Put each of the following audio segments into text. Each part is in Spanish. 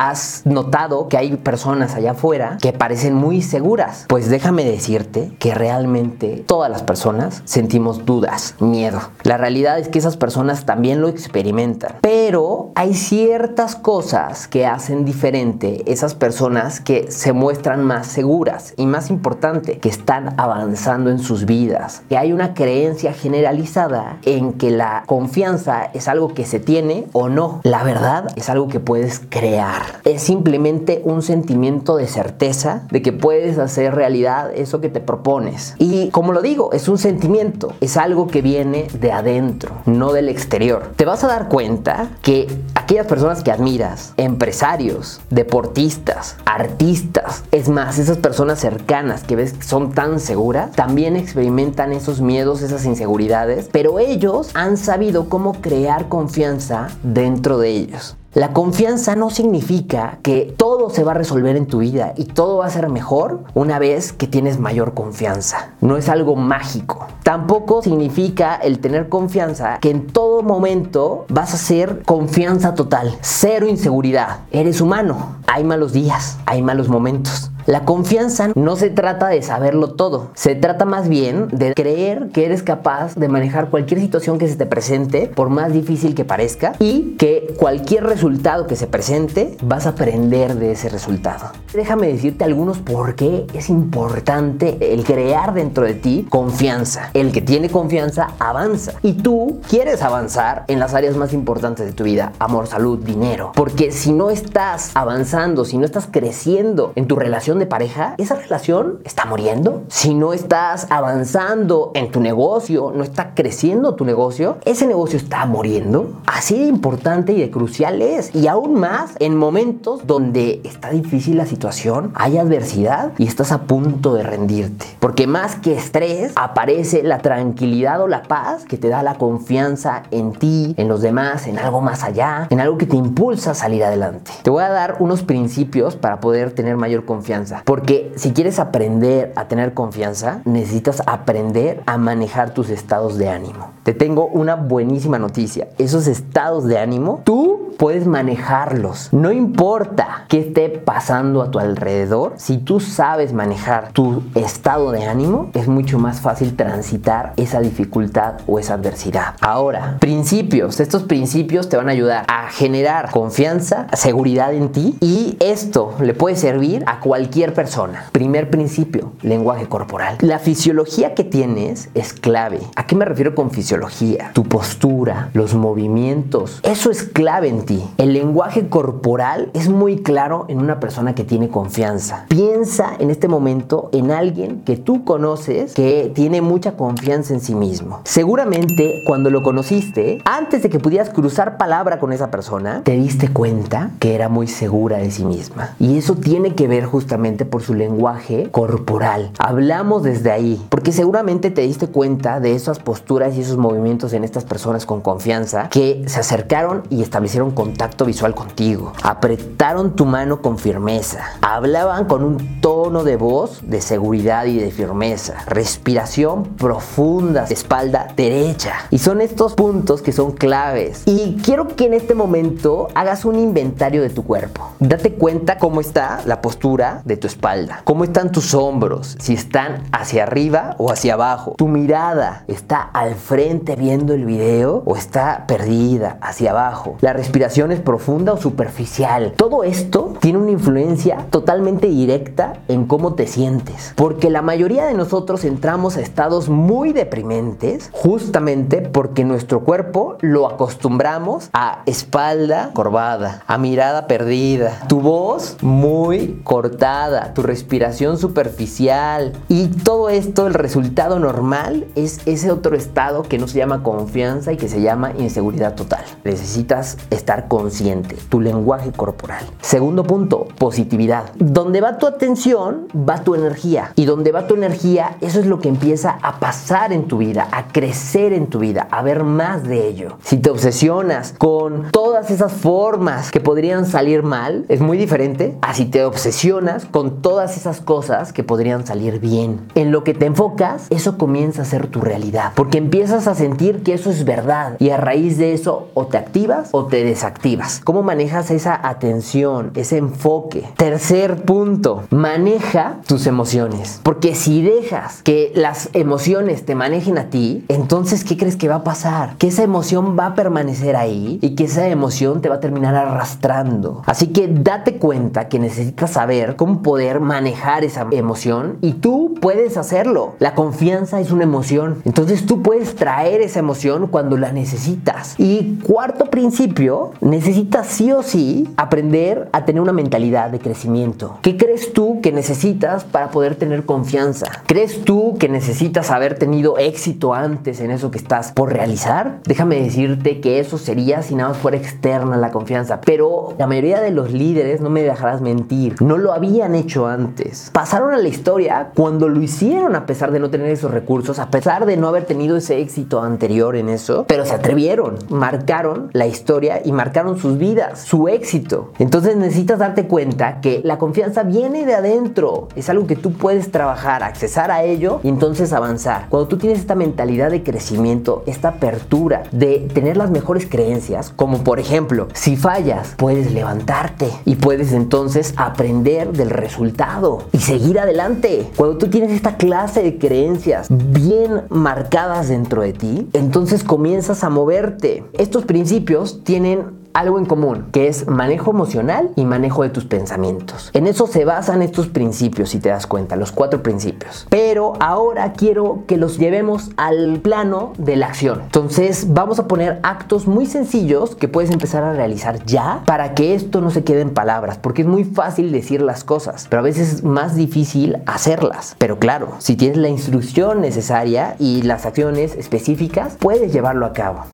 has notado que hay personas allá afuera que parecen muy seguras. Pues déjame decirte que realmente todas las personas sentimos dudas, miedo. La realidad es que esas personas también lo experimentan. Pero hay ciertas cosas que hacen diferente esas personas que se muestran más seguras y más importante, que están avanzando en sus vidas. Que hay una creencia generalizada en que la confianza es algo que se tiene o no. La verdad es algo que puedes crear. Es simplemente un sentimiento de certeza de que puedes hacer realidad eso que te propones. Y como lo digo, es un sentimiento, es algo que viene de adentro, no del exterior. Te vas a dar cuenta que aquellas personas que admiras, empresarios, deportistas, artistas, es más, esas personas cercanas que ves que son tan seguras, también experimentan esos miedos, esas inseguridades, pero ellos han sabido cómo crear confianza dentro de ellos. La confianza no significa que todo se va a resolver en tu vida y todo va a ser mejor una vez que tienes mayor confianza. No es algo mágico. Tampoco significa el tener confianza que en todo momento vas a ser confianza total, cero inseguridad. Eres humano, hay malos días, hay malos momentos. La confianza no se trata de saberlo todo, se trata más bien de creer que eres capaz de manejar cualquier situación que se te presente, por más difícil que parezca, y que cualquier resultado que se presente vas a aprender de ese resultado. Déjame decirte algunos por qué es importante el crear dentro de ti confianza. El que tiene confianza avanza y tú quieres avanzar en las áreas más importantes de tu vida, amor, salud, dinero. Porque si no estás avanzando, si no estás creciendo en tu relación de pareja, esa relación está muriendo. Si no estás avanzando en tu negocio, no está creciendo tu negocio, ese negocio está muriendo. Así de importante y de crucial es. Y aún más en momentos donde está difícil la situación, hay adversidad y estás a punto de rendirte. Porque más que estrés, aparece la tranquilidad o la paz que te da la confianza en ti, en los demás, en algo más allá, en algo que te impulsa a salir adelante. Te voy a dar unos principios para poder tener mayor confianza. Porque si quieres aprender a tener confianza, necesitas aprender a manejar tus estados de ánimo. Te tengo una buenísima noticia. Esos estados de ánimo, tú puedes manejarlos. No importa qué esté pasando a tu alrededor, si tú sabes manejar tu estado de ánimo, es mucho más fácil transitar esa dificultad o esa adversidad. Ahora, principios. Estos principios te van a ayudar a generar confianza, seguridad en ti y esto le puede servir a cualquier persona. Primer principio, lenguaje corporal. La fisiología que tienes es clave. ¿A qué me refiero con fisiología? Tu postura, los movimientos. Eso es clave en ti. El lenguaje corporal es muy claro en una persona que tiene confianza. Piensa en este momento en alguien que tú conoces que tiene mucha confianza en sí mismo. Seguramente cuando lo conociste, antes de que pudieras cruzar palabra con esa persona, te diste cuenta que era muy segura de sí misma. Y eso tiene que ver justamente por su lenguaje corporal. Hablamos desde ahí, porque seguramente te diste cuenta de esas posturas y esos movimientos en estas personas con confianza que se acercaron y establecieron contacto visual contigo. Apretaron tu mano con firmeza. Hablaban con un tono de voz de seguridad y de firmeza. Respiración profunda, espalda derecha. Y son estos puntos que son claves. Y quiero que en este momento hagas un inventario de tu cuerpo. Date cuenta cómo está la postura de tu espalda. Cómo están tus hombros. Si están hacia arriba o hacia abajo. Tu mirada está al frente viendo el video o está perdida hacia abajo. La respiración es profunda o superficial. Todo esto tiene una influencia totalmente directa en cómo te sientes. Porque la mayoría de nosotros entramos a estados muy deprimentes justamente porque nuestro cuerpo lo acostumbramos a espalda corvada, a mirada perdida, tu voz muy cortada, tu respiración superficial y todo esto, el resultado normal es ese otro estado que no se llama confianza y que se llama inseguridad total. Necesitas estar consciente, tu lenguaje corporal. Segundo punto, positividad. Donde va tu atención, va tu energía. Y donde va tu energía, eso es lo que empieza a pasar en tu vida, a crecer en tu vida, a ver más de ello. Si te obsesionas con todas esas formas que podrían salir mal, es muy diferente a si te obsesionas con todas esas cosas que podrían salir bien. En lo que te enfocas, eso comienza a ser tu realidad, porque empiezas a sentir que eso es verdad y a raíz de eso o te activas o te desactivas. ¿Cómo manejas esa atención, ese enfoque? Tercer punto, maneja tus emociones, porque si dejas que las emociones te manejen a ti, entonces ¿qué crees que va a pasar? Que esa emoción va a permanecer ahí y que esa emoción te va a terminar arrastrando. Así que date cuenta que necesitas saber cómo poder manejar esa emoción y tú puedes hacerlo. La confianza es una emoción. Entonces tú puedes traer esa emoción cuando la necesitas. Y cuarto principio, necesitas sí o sí aprender a tener una mentalidad de crecimiento. ¿Qué crees tú que necesitas para poder tener confianza? ¿Crees tú que necesitas haber tenido éxito antes en eso que estás por realizar? Déjame decirte que eso sería si nada más fuera externa la confianza. Pero la mayoría de los líderes, no me dejarás mentir, no lo habían hecho antes. Pasaron a la historia cuando lo hicieron a pesar de no tener esos recursos, a pesar de no haber tenido ese éxito anterior en eso, pero se atrevieron, marcaron la historia y marcaron sus vidas, su éxito. Entonces necesitas darte cuenta que la confianza viene de adentro, es algo que tú puedes trabajar, accesar a ello y entonces avanzar. Cuando tú tienes esta mentalidad de crecimiento, esta apertura de tener las mejores creencias, como por ejemplo, si fallas, puedes levantarte y puedes entonces aprender del resultado y seguir adelante. Cuando tú tienes esta clase de creencias bien marcadas dentro de ti, entonces comienzas a moverte. Estos principios tienen algo en común, que es manejo emocional y manejo de tus pensamientos. En eso se basan estos principios, si te das cuenta, los cuatro principios. Pero ahora quiero que los llevemos al plano de la acción. Entonces vamos a poner actos muy sencillos que puedes empezar a realizar ya para que esto no se quede en palabras, porque es muy fácil decir las cosas, pero a veces es más difícil hacerlas. Pero claro, si tienes la instrucción necesaria y las acciones específicas, puedes llevarlo a cabo.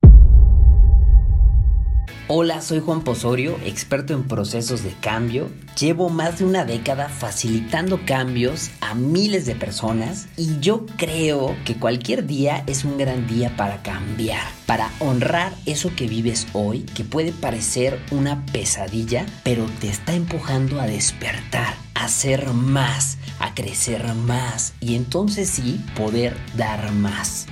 Hola, soy Juan Posorio, experto en procesos de cambio. Llevo más de una década facilitando cambios a miles de personas y yo creo que cualquier día es un gran día para cambiar, para honrar eso que vives hoy, que puede parecer una pesadilla, pero te está empujando a despertar, a ser más, a crecer más y entonces sí poder dar más.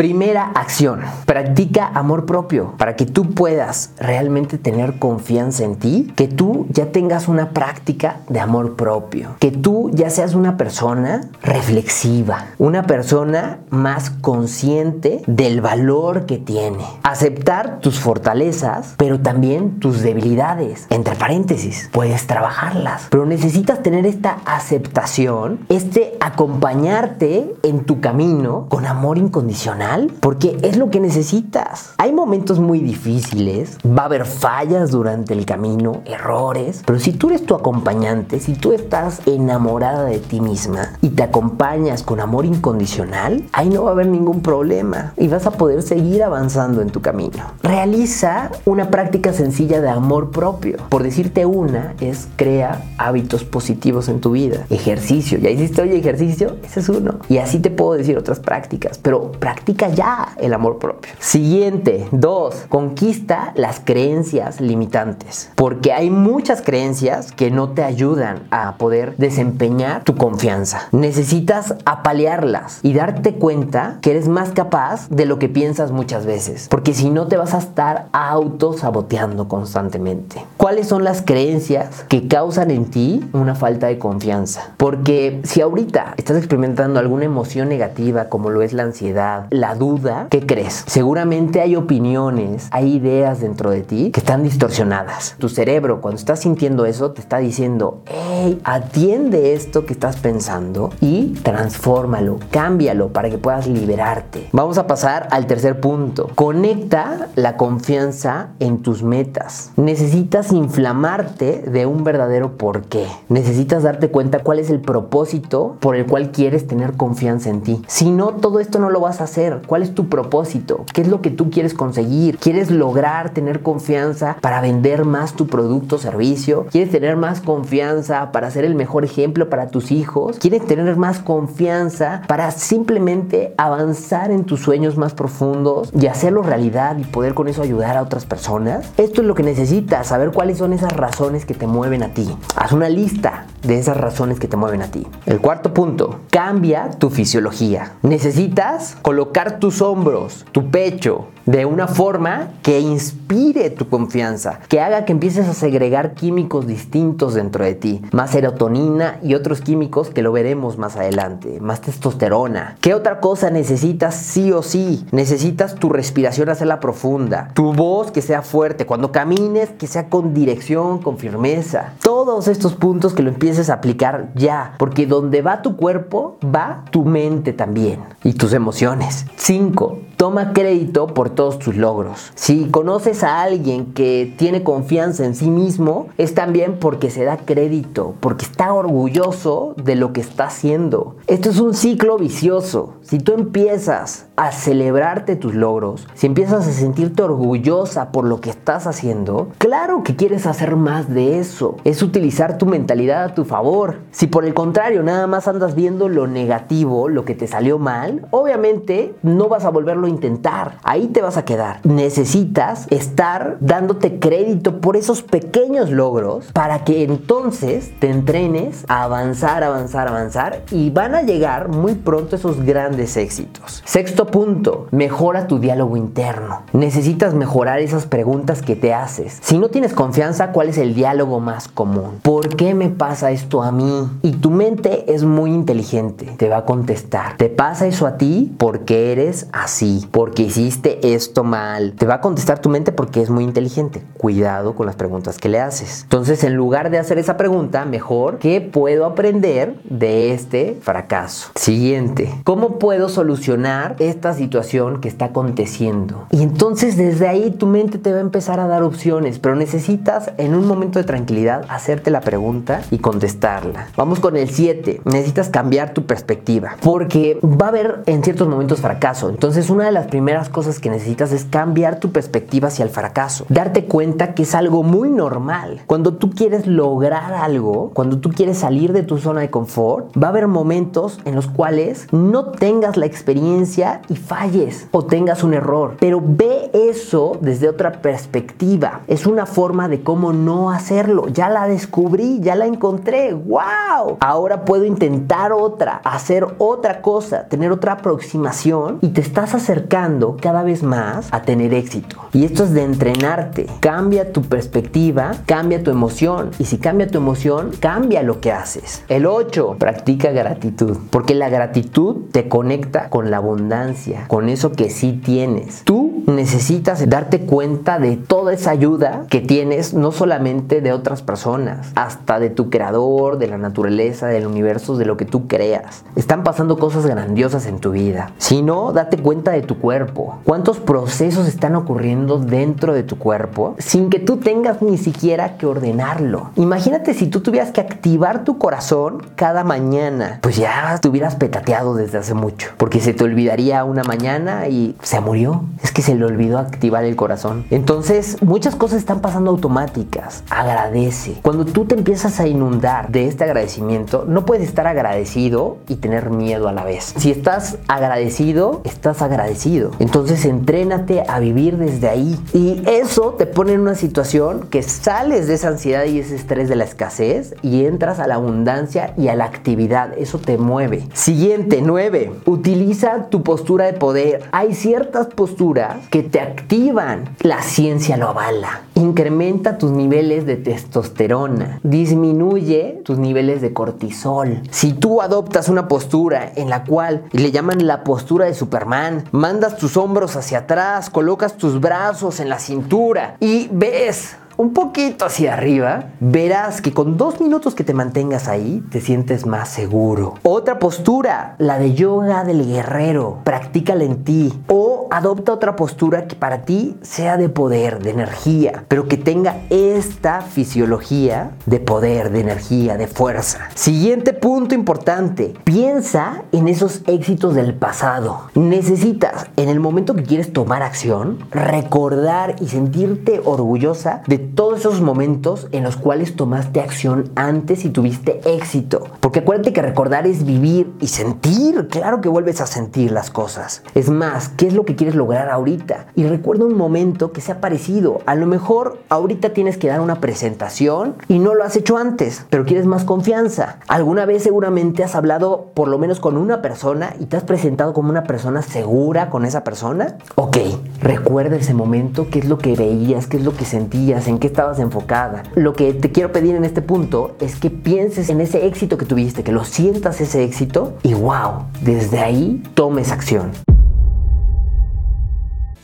Primera acción, practica amor propio para que tú puedas realmente tener confianza en ti, que tú ya tengas una práctica de amor propio, que tú ya seas una persona reflexiva, una persona más consciente del valor que tiene, aceptar tus fortalezas, pero también tus debilidades, entre paréntesis, puedes trabajarlas, pero necesitas tener esta aceptación, este acompañarte en tu camino con amor incondicional porque es lo que necesitas. Hay momentos muy difíciles, va a haber fallas durante el camino, errores, pero si tú eres tu acompañante, si tú estás enamorada de ti misma y te acompañas con amor incondicional, ahí no va a haber ningún problema y vas a poder seguir avanzando en tu camino. Realiza una práctica sencilla de amor propio. Por decirte una, es crea hábitos positivos en tu vida. Ejercicio, ya hiciste hoy ejercicio, ese es uno. Y así te puedo decir otras prácticas, pero practica ya el amor propio. Siguiente, dos, conquista las creencias limitantes. Porque hay muchas creencias que no te ayudan a poder desempeñar tu confianza. Necesitas apalearlas y darte cuenta que eres más capaz de lo que piensas muchas veces. Porque si no te vas a estar autosaboteando constantemente. ¿Cuáles son las creencias que causan en ti una falta de confianza? Porque si ahorita estás experimentando alguna emoción negativa como lo es la ansiedad, la duda, ¿qué crees? Seguramente hay opiniones, hay ideas dentro de ti que están distorsionadas. Tu cerebro, cuando estás sintiendo eso, te está diciendo, hey, atiende esto que estás pensando y transfórmalo, cámbialo para que puedas liberarte. Vamos a pasar al tercer punto. Conecta la confianza en tus metas. Necesitas inflamarte de un verdadero porqué. Necesitas darte cuenta cuál es el propósito por el cual quieres tener confianza en ti. Si no, todo esto no lo vas a hacer hacer? ¿Cuál es tu propósito? ¿Qué es lo que tú quieres conseguir? ¿Quieres lograr tener confianza para vender más tu producto o servicio? ¿Quieres tener más confianza para ser el mejor ejemplo para tus hijos? ¿Quieres tener más confianza para simplemente avanzar en tus sueños más profundos y hacerlo realidad y poder con eso ayudar a otras personas? Esto es lo que necesitas, saber cuáles son esas razones que te mueven a ti. Haz una lista de esas razones que te mueven a ti. El cuarto punto, cambia tu fisiología. Necesitas colocar tus hombros, tu pecho, de una forma que inspire tu confianza, que haga que empieces a segregar químicos distintos dentro de ti, más serotonina y otros químicos que lo veremos más adelante, más testosterona. ¿Qué otra cosa necesitas sí o sí? Necesitas tu respiración hacerla profunda, tu voz que sea fuerte, cuando camines que sea con dirección, con firmeza. Todos estos puntos que lo empieces a aplicar ya, porque donde va tu cuerpo, va tu mente también y tus emociones. 5. Toma crédito por todos tus logros. Si conoces a alguien que tiene confianza en sí mismo, es también porque se da crédito, porque está orgulloso de lo que está haciendo. Esto es un ciclo vicioso. Si tú empiezas a celebrarte tus logros, si empiezas a sentirte orgullosa por lo que estás haciendo, claro que quieres hacer más de eso. Es utilizar tu mentalidad a tu favor. Si por el contrario nada más andas viendo lo negativo, lo que te salió mal, obviamente no vas a volverlo intentar. Ahí te vas a quedar. Necesitas estar dándote crédito por esos pequeños logros para que entonces te entrenes a avanzar, avanzar, avanzar y van a llegar muy pronto esos grandes éxitos. Sexto punto, mejora tu diálogo interno. Necesitas mejorar esas preguntas que te haces. Si no tienes confianza, ¿cuál es el diálogo más común? ¿Por qué me pasa esto a mí? Y tu mente es muy inteligente, te va a contestar. ¿Te pasa eso a ti porque eres así? Porque hiciste esto mal. Te va a contestar tu mente porque es muy inteligente. Cuidado con las preguntas que le haces. Entonces, en lugar de hacer esa pregunta, mejor, ¿qué puedo aprender de este fracaso? Siguiente, ¿cómo puedo solucionar esta situación que está aconteciendo? Y entonces desde ahí tu mente te va a empezar a dar opciones, pero necesitas en un momento de tranquilidad hacerte la pregunta y contestarla. Vamos con el 7. Necesitas cambiar tu perspectiva porque va a haber en ciertos momentos fracaso. Entonces una de las primeras cosas que necesitas es cambiar tu perspectiva hacia el fracaso. Darte cuenta que es algo muy normal. Cuando tú quieres lograr algo, cuando tú quieres salir de tu zona de confort, va a haber momentos en los cuales no tengas la experiencia y falles o tengas un error. Pero ve eso desde otra perspectiva. Es una forma de cómo no hacerlo. Ya la descubrí, ya la encontré. ¡Wow! Ahora puedo intentar otra, hacer otra cosa, tener otra aproximación y te estás acercando cada vez más a tener éxito. Y esto es de entrenarte. Cambia tu perspectiva, cambia tu emoción. Y si cambia tu emoción, cambia lo que haces. El 8, practica gratitud. Porque la gratitud te conecta con la abundancia, con eso que sí tienes. Tú necesitas darte cuenta de toda esa ayuda que tienes, no solamente de otras personas, hasta de tu creador, de la naturaleza, del universo, de lo que tú creas. Están pasando cosas grandiosas en tu vida. Si no, date cuenta de tu cuerpo. ¿Cuántos procesos están ocurriendo dentro de tu cuerpo sin que tú tengas ni siquiera que ordenarlo? Imagínate si tú tuvieras que activar tu corazón cada mañana. Pues ya te hubieras petateado desde hace mucho. Porque se te olvidaría una mañana y se murió. Es que se le olvidó activar el corazón. Entonces, muchas cosas están pasando automáticas. Agradece. Cuando tú te empiezas a inundar de este agradecimiento, no puedes estar agradecido y tener miedo a la vez. Si estás agradecido, estás agradecido. Entonces, entrénate a vivir desde ahí. Y eso te pone en una situación que sales de esa ansiedad y ese estrés de la escasez y entras a la abundancia y a la actividad. Eso te mueve. Siguiente, 9. Utiliza tu postura de poder. Hay ciertas posturas que te activan. La ciencia lo avala. Incrementa tus niveles de testosterona. Disminuye tus niveles de cortisol. Si tú adoptas una postura en la cual le llaman la postura de Superman, mandas tus hombros hacia atrás, colocas tus brazos en la cintura y ves un poquito hacia arriba, verás que con dos minutos que te mantengas ahí, te sientes más seguro. Otra postura, la de yoga del guerrero. Practícala en ti. O adopta otra postura que para ti sea de poder, de energía, pero que tenga esta fisiología de poder, de energía, de fuerza. Siguiente punto importante, piensa en esos éxitos del pasado. Necesitas, en el momento que quieres tomar acción, recordar y sentirte orgullosa de todos esos momentos en los cuales tomaste acción antes y tuviste éxito. Porque acuérdate que recordar es vivir y sentir. Claro que vuelves a sentir las cosas. Es más, ¿qué es lo que quieres lograr ahorita? Y recuerda un momento que sea parecido. A lo mejor ahorita tienes que dar una presentación y no lo has hecho antes, pero quieres más confianza. Alguna vez seguramente has hablado por lo menos con una persona y te has presentado como una persona segura con esa persona. Ok, recuerda ese momento, qué es lo que veías, qué es lo que sentías, en estabas enfocada. Lo que te quiero pedir en este punto es que pienses en ese éxito que tuviste, que lo sientas ese éxito y wow, desde ahí tomes acción.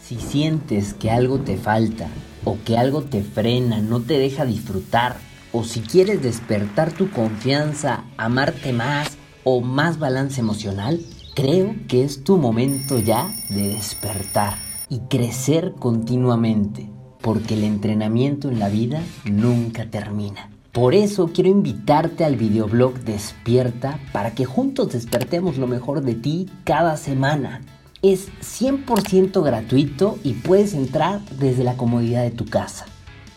Si sientes que algo te falta o que algo te frena, no te deja disfrutar, o si quieres despertar tu confianza, amarte más o más balance emocional, creo que es tu momento ya de despertar y crecer continuamente, porque el entrenamiento en la vida nunca termina. Por eso quiero invitarte al videoblog Despierta para que juntos despertemos lo mejor de ti cada semana. Es 100% gratuito y puedes entrar desde la comodidad de tu casa.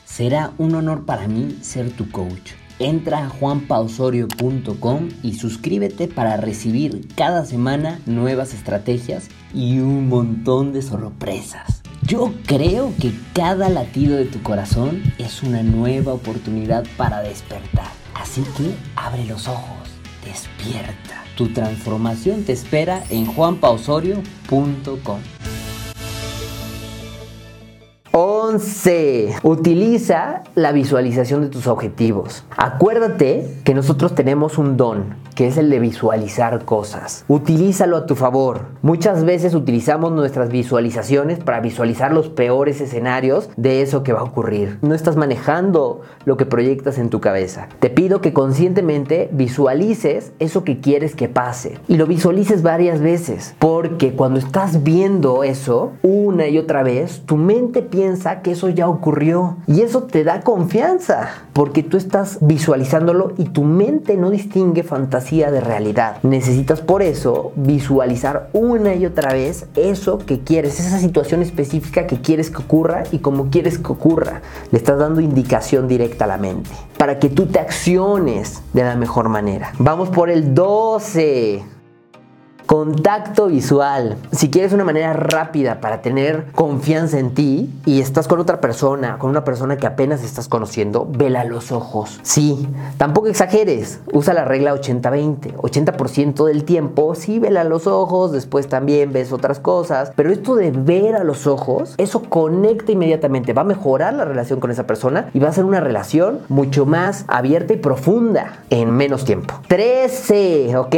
Será un honor para mí ser tu coach. Entra a juanpausorio.com y suscríbete para recibir cada semana nuevas estrategias y un montón de sorpresas. Yo creo que cada latido de tu corazón es una nueva oportunidad para despertar. Así que abre los ojos, despierta. Tu transformación te espera en juanpausorio.com. 11. Utiliza la visualización de tus objetivos. Acuérdate que nosotros tenemos un don, que es el de visualizar cosas. Utilízalo a tu favor. Muchas veces utilizamos nuestras visualizaciones para visualizar los peores escenarios de eso que va a ocurrir. No estás manejando lo que proyectas en tu cabeza. Te pido que conscientemente visualices eso que quieres que pase y lo visualices varias veces, porque cuando estás viendo eso una y otra vez, tu mente piensa que eso ya ocurrió y eso te da confianza, porque tú estás visualizándolo y tu mente no distingue fantasía de realidad. Necesitas por eso visualizar una y otra vez eso que quieres, esa situación específica que quieres que ocurra y como quieres que ocurra. Le estás dando indicación directa a la mente para que tú te acciones de la mejor manera. Vamos por el 12. Contacto visual. Si quieres una manera rápida para tener confianza en ti y estás con otra persona, con una persona que apenas estás conociendo, vela los ojos. Sí, tampoco exageres. Usa la regla 80-20. 80%, del tiempo, sí, vela los ojos, después también ves otras cosas. Pero esto de ver a los ojos, eso conecta inmediatamente. Va a mejorar la relación con esa persona y va a ser una relación mucho más abierta y profunda en menos tiempo. 13, ¿ok?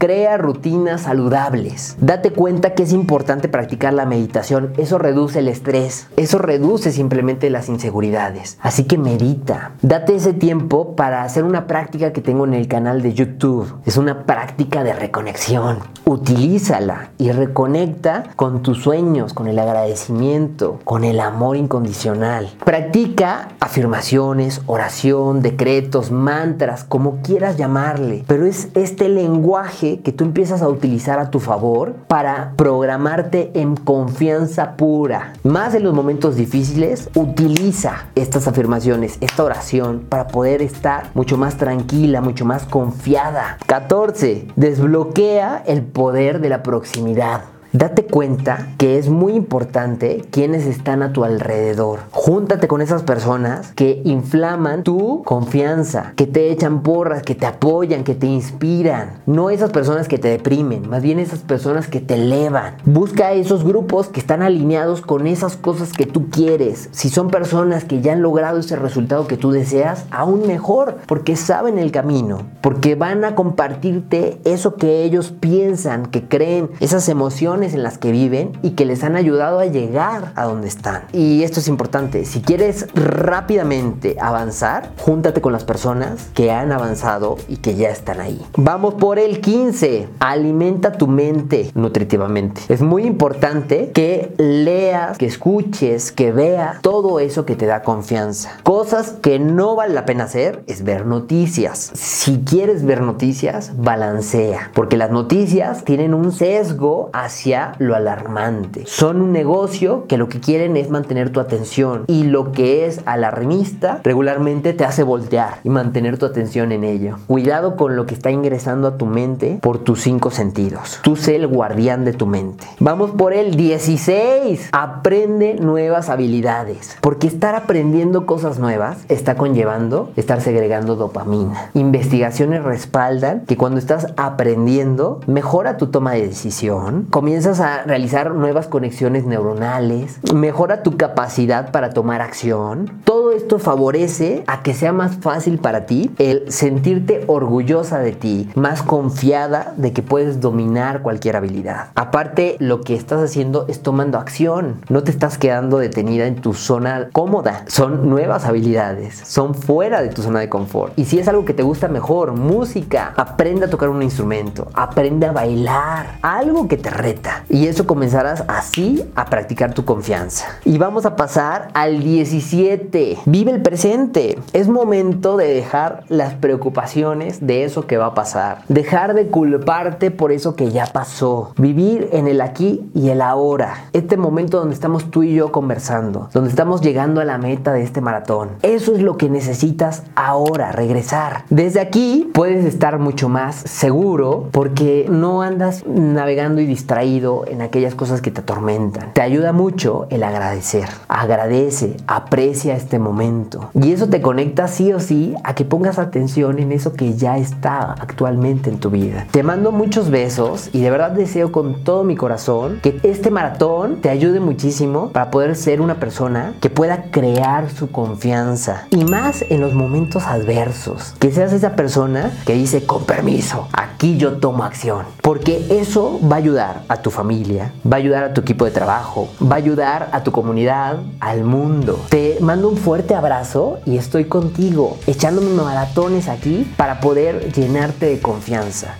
Crea rutinas saludables. Date cuenta que es importante practicar la meditación. Eso reduce el estrés. Eso reduce simplemente las inseguridades. Así que medita. Date ese tiempo para hacer una práctica que tengo en el canal de YouTube. Es una práctica de reconexión. Utilízala y reconecta con tus sueños, con el agradecimiento, con el amor incondicional. Practica afirmaciones, oración, decretos, mantras, como quieras llamarle. Pero es este lenguaje que tú empiezas a utilizar a tu favor para programarte en confianza pura. Más en los momentos difíciles, utiliza estas afirmaciones, esta oración para poder estar mucho más tranquila, mucho más confiada. 14. Desbloquea el poder de la proximidad. Date cuenta que es muy importante quienes están a tu alrededor. Júntate con esas personas que inflaman tu confianza, que te echan porras, que te apoyan, que te inspiran. No esas personas que te deprimen, más bien esas personas que te elevan. Busca esos grupos que están alineados con esas cosas que tú quieres. Si son personas que ya han logrado ese resultado que tú deseas, aún mejor, porque saben el camino, porque van a compartirte eso que ellos piensan, que creen, esas emociones en las que viven y que les han ayudado a llegar a donde están. Y esto es importante, si quieres rápidamente avanzar, júntate con las personas que han avanzado y que ya están ahí. Vamos por el 15. Alimenta tu mente nutritivamente. Es muy importante que leas, que escuches, que veas todo eso que te da confianza. Cosas que no vale la pena hacer es ver noticias. Si quieres ver noticias, balancea, porque las noticias tienen un sesgo hacia lo alarmante. Son un negocio que lo que quieren es mantener tu atención y lo que es alarmista regularmente te hace voltear y mantener tu atención en ello. Cuidado con lo que está ingresando a tu mente por tus cinco sentidos. Tú sé el guardián de tu mente. Vamos por el 16. Aprende nuevas habilidades. Porque estar aprendiendo cosas nuevas está conllevando estar segregando dopamina. Investigaciones respaldan que cuando estás aprendiendo mejora tu toma de decisión, comienzas a realizar nuevas conexiones neuronales, mejora tu capacidad para tomar acción. Todo esto favorece a que sea más fácil para ti el sentirte orgullosa de ti, más confiada de que puedes dominar cualquier habilidad. Aparte, lo que estás haciendo es tomando acción. No te estás quedando detenida en tu zona cómoda. Son nuevas habilidades. Son fuera de tu zona de confort. Y si es algo que te gusta mejor, música, aprende a tocar un instrumento, aprende a bailar, algo que te reta. Y eso comenzarás así a practicar tu confianza. Y vamos a pasar al 17. Vive el presente. Es momento de dejar las preocupaciones de eso que va a pasar. Dejar de culparte por eso que ya pasó. Vivir en el aquí y el ahora. Este momento donde estamos tú y yo conversando. Donde estamos llegando a la meta de este maratón. Eso es lo que necesitas ahora, regresar. Desde aquí puedes estar mucho más seguro porque no andas navegando y distraído en aquellas cosas que te atormentan. Te ayuda mucho el agradecer. Agradece, aprecia este momento. Y eso te conecta sí o sí a que pongas atención en eso que ya está actualmente en tu vida. Te mando muchos besos y de verdad deseo con todo mi corazón que este maratón te ayude muchísimo para poder ser una persona que pueda crear su confianza y más en los momentos adversos. Que seas esa persona que dice con permiso, aquí yo tomo acción. Porque eso va a ayudar a tu familia, va a ayudar a tu equipo de trabajo, va a ayudar a tu comunidad, al mundo. Te mando un fuerte abrazo y estoy contigo, echándome maratones aquí para poder llenarte de confianza.